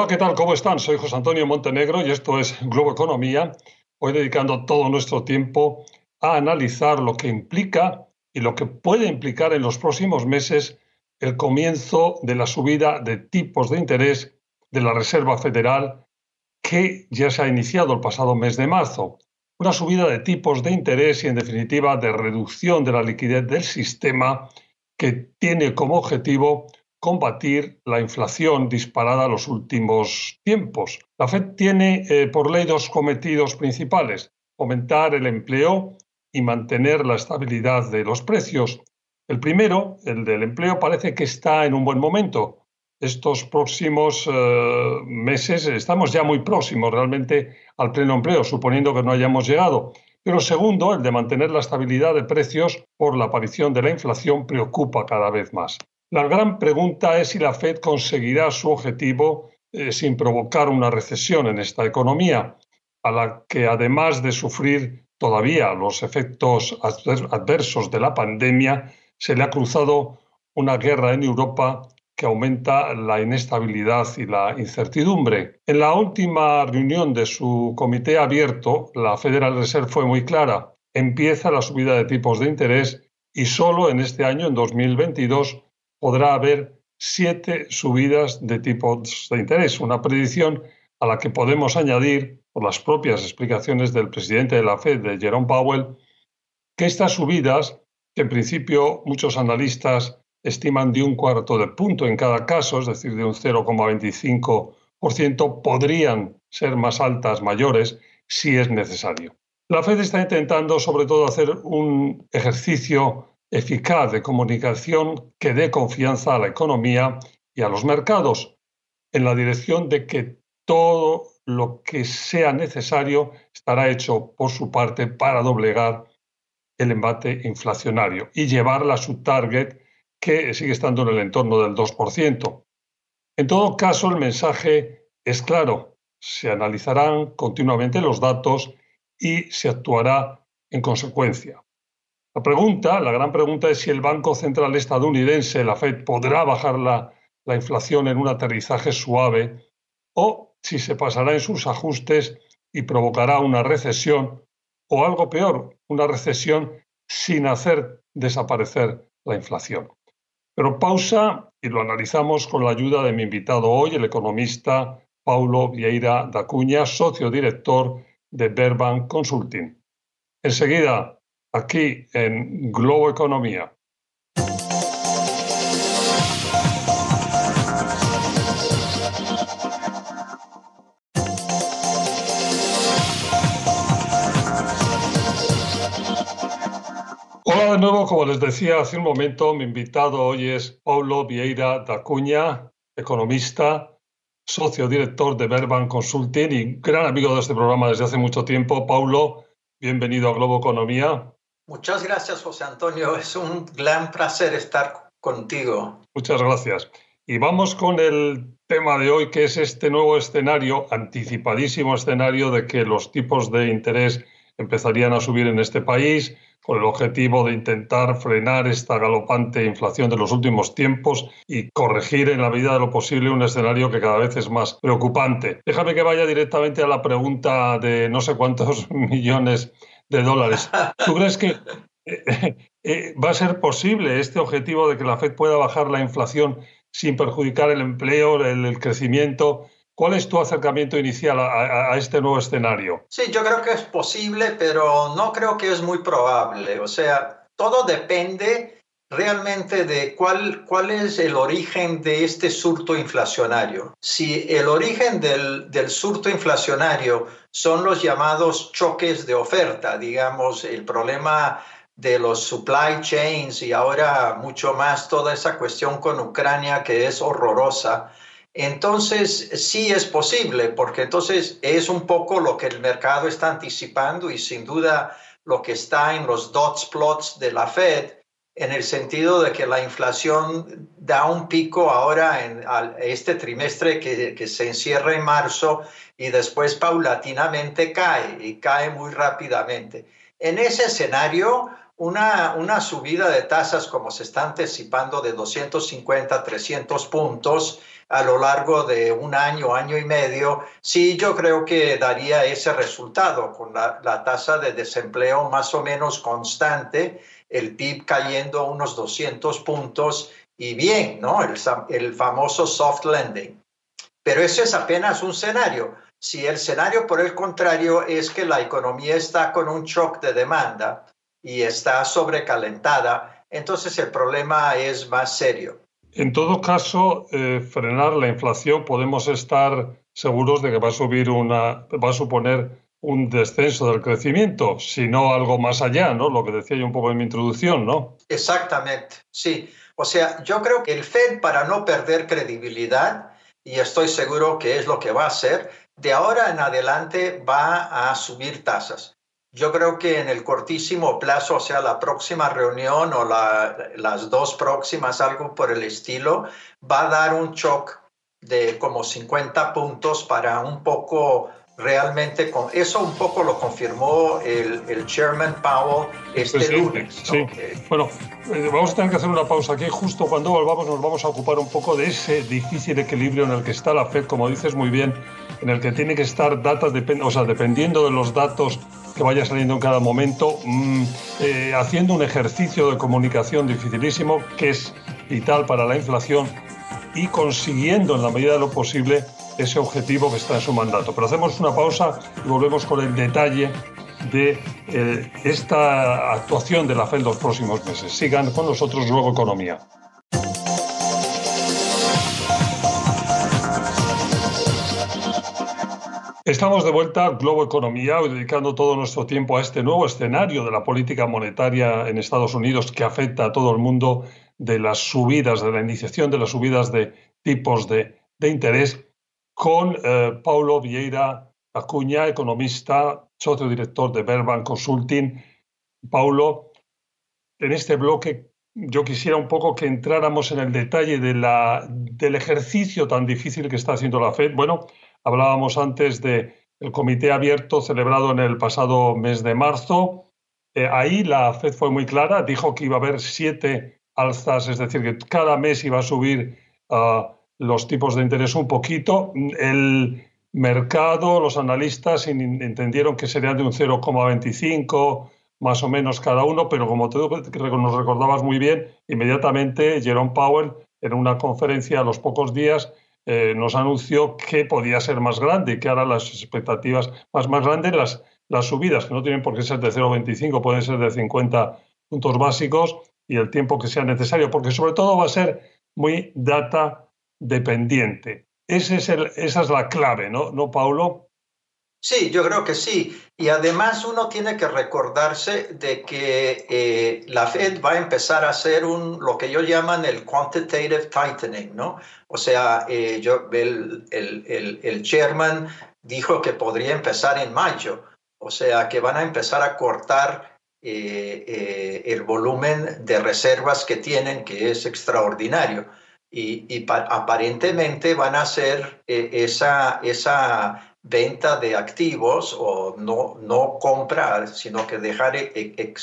Hola, ¿qué tal? ¿Cómo están? Soy José Antonio Montenegro y esto es Globo Economía. Hoy dedicando todo nuestro tiempo a analizar lo que implica y lo que puede implicar en los próximos meses el comienzo de la subida de tipos de interés de la Reserva Federal que ya se ha iniciado el pasado mes de marzo. Una subida de tipos de interés y, en definitiva, de reducción de la liquidez del sistema que tiene como objetivo combatir la inflación disparada en los últimos tiempos. La Fed tiene eh, por ley dos cometidos principales, aumentar el empleo y mantener la estabilidad de los precios. El primero, el del empleo, parece que está en un buen momento. Estos próximos eh, meses estamos ya muy próximos realmente al pleno empleo, suponiendo que no hayamos llegado. Pero segundo, el de mantener la estabilidad de precios por la aparición de la inflación preocupa cada vez más. La gran pregunta es si la Fed conseguirá su objetivo eh, sin provocar una recesión en esta economía, a la que además de sufrir todavía los efectos adversos de la pandemia, se le ha cruzado una guerra en Europa que aumenta la inestabilidad y la incertidumbre. En la última reunión de su comité abierto, la Federal Reserve fue muy clara. Empieza la subida de tipos de interés y solo en este año, en 2022, podrá haber siete subidas de tipos de interés, una predicción a la que podemos añadir, por las propias explicaciones del presidente de la Fed, Jerome Powell, que estas subidas, que en principio muchos analistas estiman de un cuarto de punto en cada caso, es decir, de un 0,25%, podrían ser más altas, mayores, si es necesario. La Fed está intentando sobre todo hacer un ejercicio eficaz de comunicación que dé confianza a la economía y a los mercados en la dirección de que todo lo que sea necesario estará hecho por su parte para doblegar el embate inflacionario y llevarla a su target que sigue estando en el entorno del 2%. En todo caso, el mensaje es claro. Se analizarán continuamente los datos y se actuará en consecuencia. La pregunta, la gran pregunta es si el Banco Central estadounidense, la Fed, podrá bajar la, la inflación en un aterrizaje suave o si se pasará en sus ajustes y provocará una recesión o algo peor, una recesión sin hacer desaparecer la inflación. Pero pausa y lo analizamos con la ayuda de mi invitado hoy, el economista Paulo Vieira da Cunha, socio director de Berban Consulting. Enseguida aquí en Globo Economía. Hola de nuevo, como les decía hace un momento, mi invitado hoy es Paulo Vieira da Cunha, economista, socio director de Verban Consulting y gran amigo de este programa desde hace mucho tiempo. Paulo, bienvenido a Globo Economía. Muchas gracias, José Antonio. Es un gran placer estar contigo. Muchas gracias. Y vamos con el tema de hoy, que es este nuevo escenario, anticipadísimo escenario de que los tipos de interés empezarían a subir en este país con el objetivo de intentar frenar esta galopante inflación de los últimos tiempos y corregir en la medida de lo posible un escenario que cada vez es más preocupante. Déjame que vaya directamente a la pregunta de no sé cuántos millones de dólares. ¿Tú crees que eh, eh, va a ser posible este objetivo de que la Fed pueda bajar la inflación sin perjudicar el empleo, el, crecimiento? ¿Cuál es tu acercamiento inicial a, este nuevo escenario? Sí, yo creo que es posible, pero no creo que es muy probable. O sea, todo depende realmente de cuál, cuál es el origen de este surto inflacionario. Si el origen del, del surto inflacionario son los llamados choques de oferta, digamos, el problema de los supply chains y ahora mucho más toda esa cuestión con Ucrania que es horrorosa. Entonces, sí es posible, porque entonces es un poco lo que el mercado está anticipando y sin duda lo que está en los dots plots de la Fed, en el sentido de que la inflación da un pico ahora en este trimestre que, que se encierra en marzo y después paulatinamente cae y cae muy rápidamente. En ese escenario, una, una subida de tasas como se está anticipando de 250 300 puntos a lo largo de un año, año y medio, sí yo creo que daría ese resultado con la, la tasa de desempleo más o menos constante, el PIB cayendo unos 200 puntos y bien, ¿no? El, famoso soft landing. Pero ese es apenas un escenario. Si el escenario, por el contrario, es que la economía está con un shock de demanda y está sobrecalentada, entonces el problema es más serio. En todo caso, eh, frenar la inflación podemos estar seguros de que va a subir una, va a suponer un descenso del crecimiento, si no algo más allá, ¿no? Lo que decía yo un poco en mi introducción, ¿no? Exactamente, sí. O sea, yo creo que el Fed, para no perder credibilidad, y estoy seguro que es lo que va a hacer, de ahora en adelante va a subir tasas. Yo creo que en el cortísimo plazo, o sea, la próxima reunión o las dos próximas, algo por el estilo, va a dar un shock de como 50 puntos para un poco realmente, con, eso un poco lo confirmó el, el chairman Powell este lunes. Sí. Bueno, eh, vamos a tener que hacer una pausa aquí. Justo cuando volvamos nos vamos a ocupar un poco de ese difícil equilibrio en el que está la Fed, como dices muy bien, en el que tiene que estar datos, o sea, dependiendo de los datos que vaya saliendo en cada momento, mm, eh, haciendo un ejercicio de comunicación dificilísimo que es vital para la inflación y consiguiendo en la medida de lo posible ese objetivo que está en su mandato. Pero hacemos una pausa y volvemos con el detalle de eh, esta actuación de la FED los próximos meses. Sigan con nosotros luego Economía. Estamos de vuelta a Globo Economía, dedicando todo nuestro tiempo a este nuevo escenario de la política monetaria en Estados Unidos que afecta a todo el mundo de las subidas, de la iniciación de las subidas de tipos de, interés, con eh, Paulo Vieira Acuña, economista, socio director de Verban Consulting. Paulo, en este bloque yo quisiera un poco que entráramos en el detalle de del ejercicio tan difícil que está haciendo la Fed. Bueno, Hablábamos antes del comité abierto celebrado en el pasado mes de marzo. Eh, ahí la FED fue muy clara, dijo que iba a haber siete alzas, es decir, que cada mes iba a subir ah, los tipos de interés un poquito. El mercado, los analistas entendieron que serían de un 0,25 más o menos cada uno, pero como tú nos recordabas muy bien, inmediatamente Jerome Powell en una conferencia a los pocos días eh, nos anunció que podía ser más grande, que ahora las expectativas más, más grandes, las, las subidas, que no tienen por qué ser de 0,25, pueden ser de 50 puntos básicos y el tiempo que sea necesario, porque sobre todo va a ser muy data dependiente. El, esa es la clave, ¿no, ¿no Paulo? Sí, yo creo que sí. Y además uno tiene que recordarse de que eh, la Fed va a empezar a hacer lo que ellos llaman el quantitative tightening, ¿no? O sea, eh, yo, el, el, el, chairman dijo que podría empezar en mayo. O sea, que van a empezar a cortar eh, el volumen de reservas que tienen, que es extraordinario. Y, y aparentemente van a hacer esa, esa venta de activos o no, no comprar, sino que dejar eh,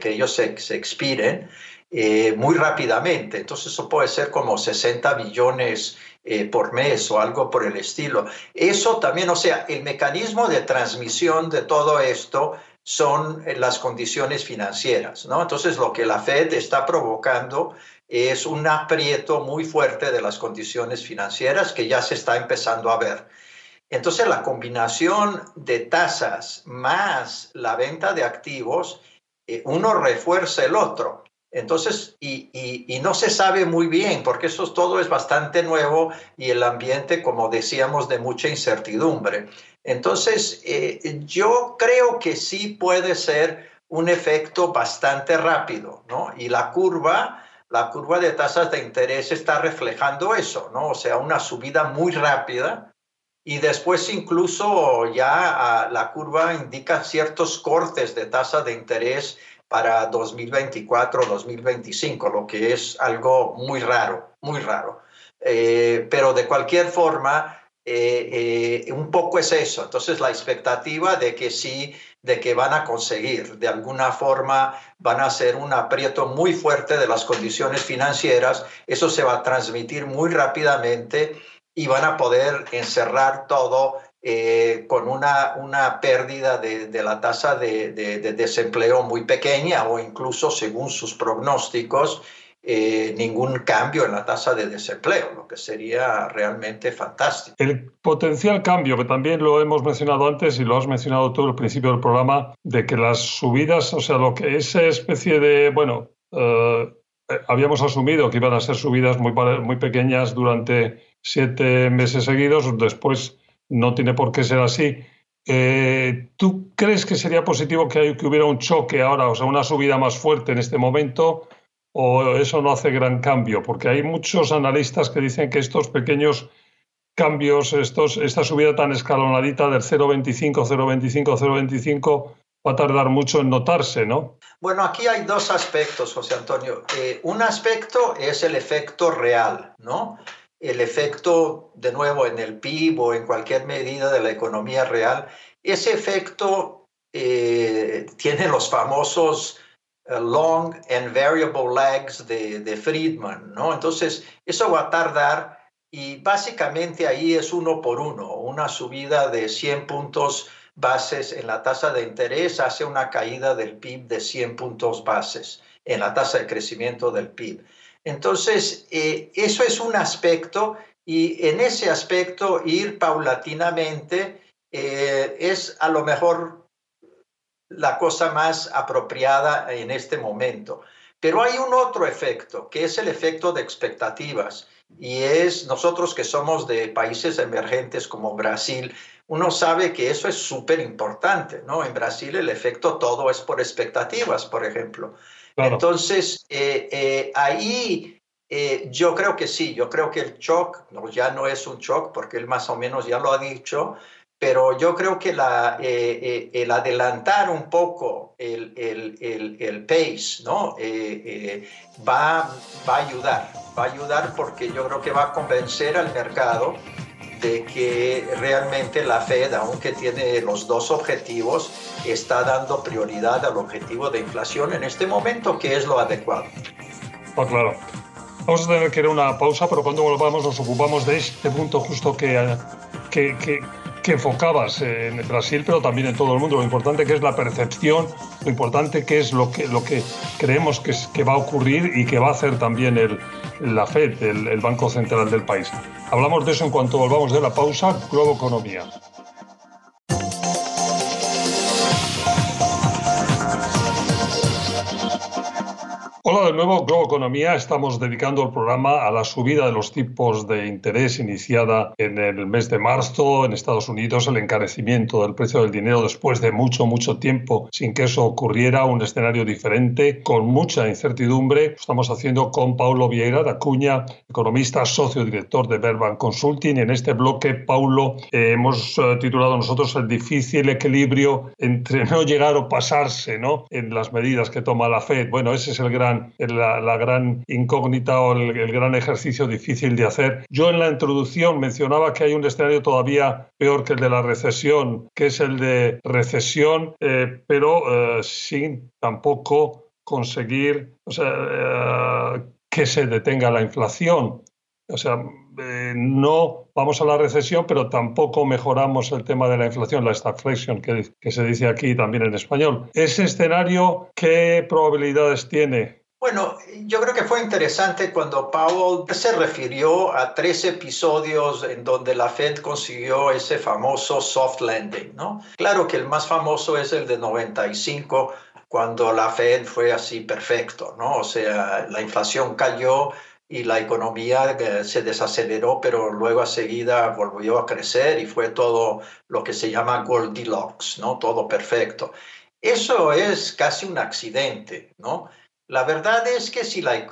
que ellos se, expiren eh, muy rápidamente. Entonces eso puede ser como 60 billones eh, por mes o algo por el estilo. Eso también, o sea, el mecanismo de transmisión de todo esto son las condiciones financieras, ¿no? Entonces lo que la Fed está provocando es un aprieto muy fuerte de las condiciones financieras que ya se está empezando a ver. Entonces, la combinación de tasas más la venta de activos, eh, uno refuerza el otro. Entonces, y, no se sabe muy bien, porque eso todo es bastante nuevo y el ambiente, como decíamos, de mucha incertidumbre. Entonces, eh, yo creo que sí puede ser un efecto bastante rápido, ¿no? Y la curva, la curva de tasas de interés está reflejando eso, ¿no? O sea, una subida muy rápida y después incluso ya ah, la curva indica ciertos cortes de tasa de interés para 2024-2025, lo que es algo muy raro, muy raro. Eh, pero de cualquier forma, eh, un poco es eso. Entonces la expectativa de que sí, de que van a conseguir, de alguna forma van a hacer un aprieto muy fuerte de las condiciones financieras, eso se va a transmitir muy rápidamente y van a poder encerrar todo eh, con una, una pérdida de, de la tasa de, de, desempleo muy pequeña o incluso, según sus pronósticos, eh, ningún cambio en la tasa de desempleo, lo que sería realmente fantástico. El potencial cambio, que también lo hemos mencionado antes y lo has mencionado tú al principio del programa, de que las subidas, o sea, lo que esa especie de, bueno, eh, habíamos asumido que iban a ser subidas muy, muy pequeñas durante siete meses seguidos, después no tiene por qué ser así. Eh, ¿Tú crees que sería positivo que, que hubiera un choque ahora, o sea, una subida más fuerte en este momento? O eso no hace gran cambio? Porque hay muchos analistas que dicen que estos pequeños cambios, estos, esta subida tan escalonadita del 0,25, 0,25, 0,25 va a tardar mucho en notarse, ¿no? Bueno, aquí hay dos aspectos, José Antonio. Eh, un aspecto es el efecto real, ¿no? El efecto, de nuevo, en el PIB o en cualquier medida de la economía real. Ese efecto eh, tiene los famosos long and variable lags de, de, Friedman, ¿no? Entonces, eso va a tardar y básicamente ahí es uno por uno, una subida de 100 puntos bases en la tasa de interés hace una caída del PIB de 100 puntos bases en la tasa de crecimiento del PIB. Entonces, eh, eso es un aspecto y en ese aspecto ir paulatinamente eh, es a lo mejor la cosa más apropiada en este momento. Pero hay un otro efecto, que es el efecto de expectativas. Y es nosotros que somos de países emergentes como Brasil, uno sabe que eso es súper importante, ¿no? En Brasil el efecto todo es por expectativas, por ejemplo. Entonces, eh, eh, ahí eh, yo creo que sí, yo creo que el shock no, ya no es un shock, porque él más o menos ya lo ha dicho, pero yo creo que la, eh, eh, el adelantar un poco el, el, el, pace ¿no? Eh, va, va, a ayudar, va a ayudar porque yo creo que va a convencer al mercado de que realmente la Fed, aunque tiene los dos objetivos, está dando prioridad al objetivo de inflación en este momento, que es lo adecuado. Oh, claro. Vamos a tener que ir a una pausa, pero cuando volvamos nos ocupamos de este punto justo que, que, que que enfocabas en Brasil, pero también en todo el mundo. Lo importante que es la percepción, lo importante que es lo que, lo que creemos que, que va a ocurrir y que va a hacer también el, la FED, el, el Banco Central del país. Hablamos de eso en cuanto volvamos de la pausa. Globo Economía. Hola de nuevo, Globo Economía. Estamos dedicando el programa a la subida de los tipos de interés iniciada en el mes de marzo en Estados Unidos, el encarecimiento del precio del dinero después de mucho, mucho tiempo sin que eso ocurriera, un escenario diferente, con mucha incertidumbre. Estamos haciendo con Paulo Vieira da Cuña, economista, socio director de Verban Consulting. En este bloque, Paulo, eh, hemos eh, titulado nosotros el difícil equilibrio entre no llegar o pasarse ¿no? en las medidas que toma la Fed. Bueno, ese es el gran la, gran incógnita o el, gran ejercicio difícil de hacer. Yo en la introducción mencionaba que hay un escenario todavía peor que el de la recesión, que es el de recesión, eh, pero eh, sin tampoco conseguir eh, que se detenga la inflación. O sea, no vamos a la recesión, pero tampoco mejoramos el tema de la inflación, la stagflation, que, que se dice aquí también en español. ¿Ese escenario qué probabilidades tiene? Bueno, yo creo que fue interesante cuando Powell se refirió a tres episodios en donde la Fed consiguió ese famoso soft landing, ¿no? Claro que el más famoso es el de 95, cuando la Fed fue así perfecto, ¿no? O sea, la inflación cayó y la economía eh, se desaceleró, pero luego a seguida volvió a crecer y fue todo lo que se llama Goldilocks, ¿no? Todo perfecto. Eso es casi un accidente, ¿no? La verdad es que si la,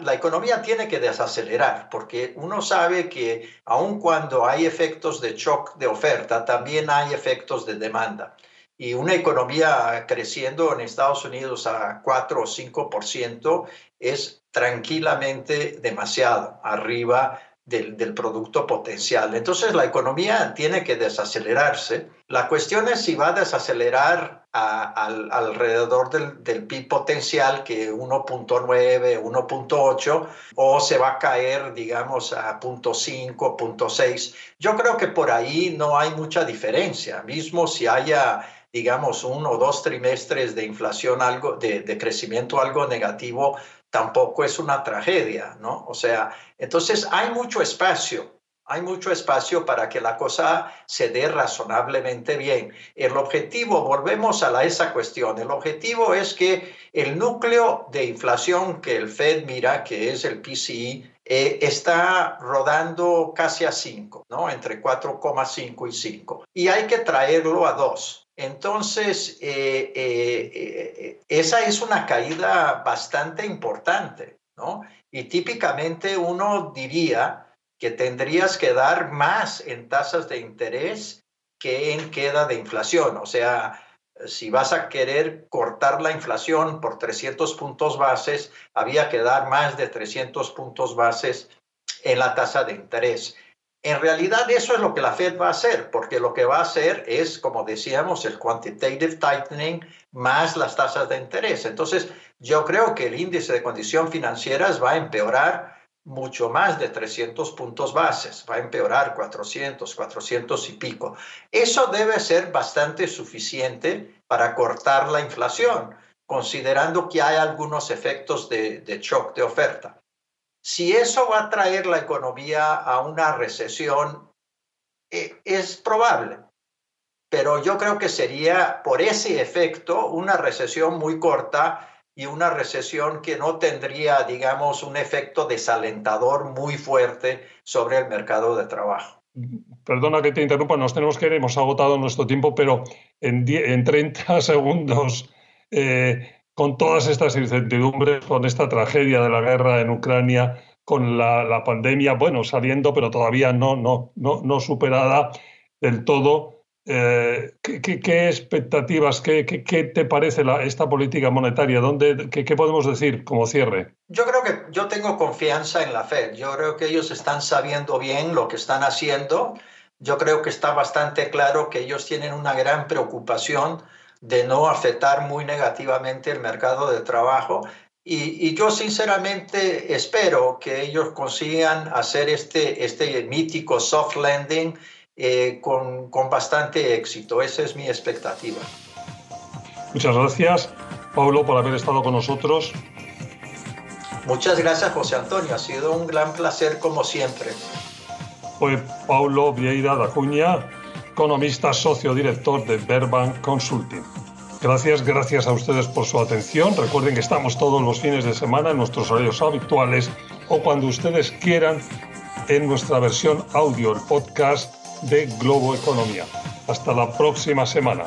la, economía tiene que desacelerar, porque uno sabe que aun cuando hay efectos de shock de oferta, también hay efectos de demanda. Y una economía creciendo en Estados Unidos a 4 o 5% es tranquilamente demasiado, arriba del, producto potencial. Entonces la economía tiene que desacelerarse. La cuestión es si va a desacelerar alrededor del, del, PIB potencial, que 1.9, 1.8, o se va a caer, digamos, a 0.5, 0.6. Yo creo que por ahí no hay mucha diferencia, mismo si haya digamos, uno o dos trimestres de inflación, algo, de, de crecimiento algo negativo, tampoco es una tragedia, ¿no? O sea, entonces hay mucho espacio, hay mucho espacio para que la cosa se dé razonablemente bien. El objetivo, volvemos a esa cuestión, el objetivo es que el núcleo de inflación que el Fed mira, que es el PCI, eh, está rodando casi a 5, ¿no? Entre 4,5 y 5. Y hay que traerlo a 2. Entonces, eh, eh, esa es una caída bastante importante, ¿no? Y típicamente uno diría que tendrías que dar más en tasas de interés que en queda de inflación. O sea, si vas a querer cortar la inflación por 300 puntos bases, había que dar más de 300 puntos bases en la tasa de interés. En realidad eso es lo que la Fed va a hacer, porque lo que va a hacer es, como decíamos, el quantitative tightening más las tasas de interés. Entonces, yo creo que el índice de condición financieras va a empeorar mucho más de 300 puntos bases, va a empeorar 400, 400 y pico. Eso debe ser bastante suficiente para cortar la inflación, considerando que hay algunos efectos de, de shock de oferta. Si eso va a traer la economía a una recesión, eh, es probable, pero yo creo que sería por ese efecto una recesión muy corta y una recesión que no tendría, digamos, un efecto desalentador muy fuerte sobre el mercado de trabajo. Perdona que te interrumpa, nos tenemos que ir, hemos agotado nuestro tiempo, pero en, en 30 segundos, eh, con todas estas incertidumbres, con esta tragedia de la guerra en Ucrania, con la, pandemia, bueno, saliendo, pero todavía no, no, no, no superada del todo, eh, ¿qué, expectativas, qué, te parece esta política monetaria? ¿Dónde, qué, podemos decir como cierre? Yo creo que yo tengo confianza en la Fed. Yo creo que ellos están sabiendo bien lo que están haciendo. Yo creo que está bastante claro que ellos tienen una gran preocupación de no afectar muy negativamente el mercado de trabajo. Y, y, yo sinceramente espero que ellos consigan hacer este, este mítico soft landing eh, con, con bastante éxito. Esa es mi expectativa. Muchas gracias, Pablo, por haber estado con nosotros. Muchas gracias, José Antonio. Ha sido un gran placer como siempre. Fue Paulo Vieira da Cunha, economista socio director de Verbank Consulting. Gracias, gracias a ustedes por su atención. Recuerden que estamos todos los fines de semana en nuestros horarios habituales o cuando ustedes quieran en nuestra versión audio, el podcast de Globo Economía. Hasta la próxima semana.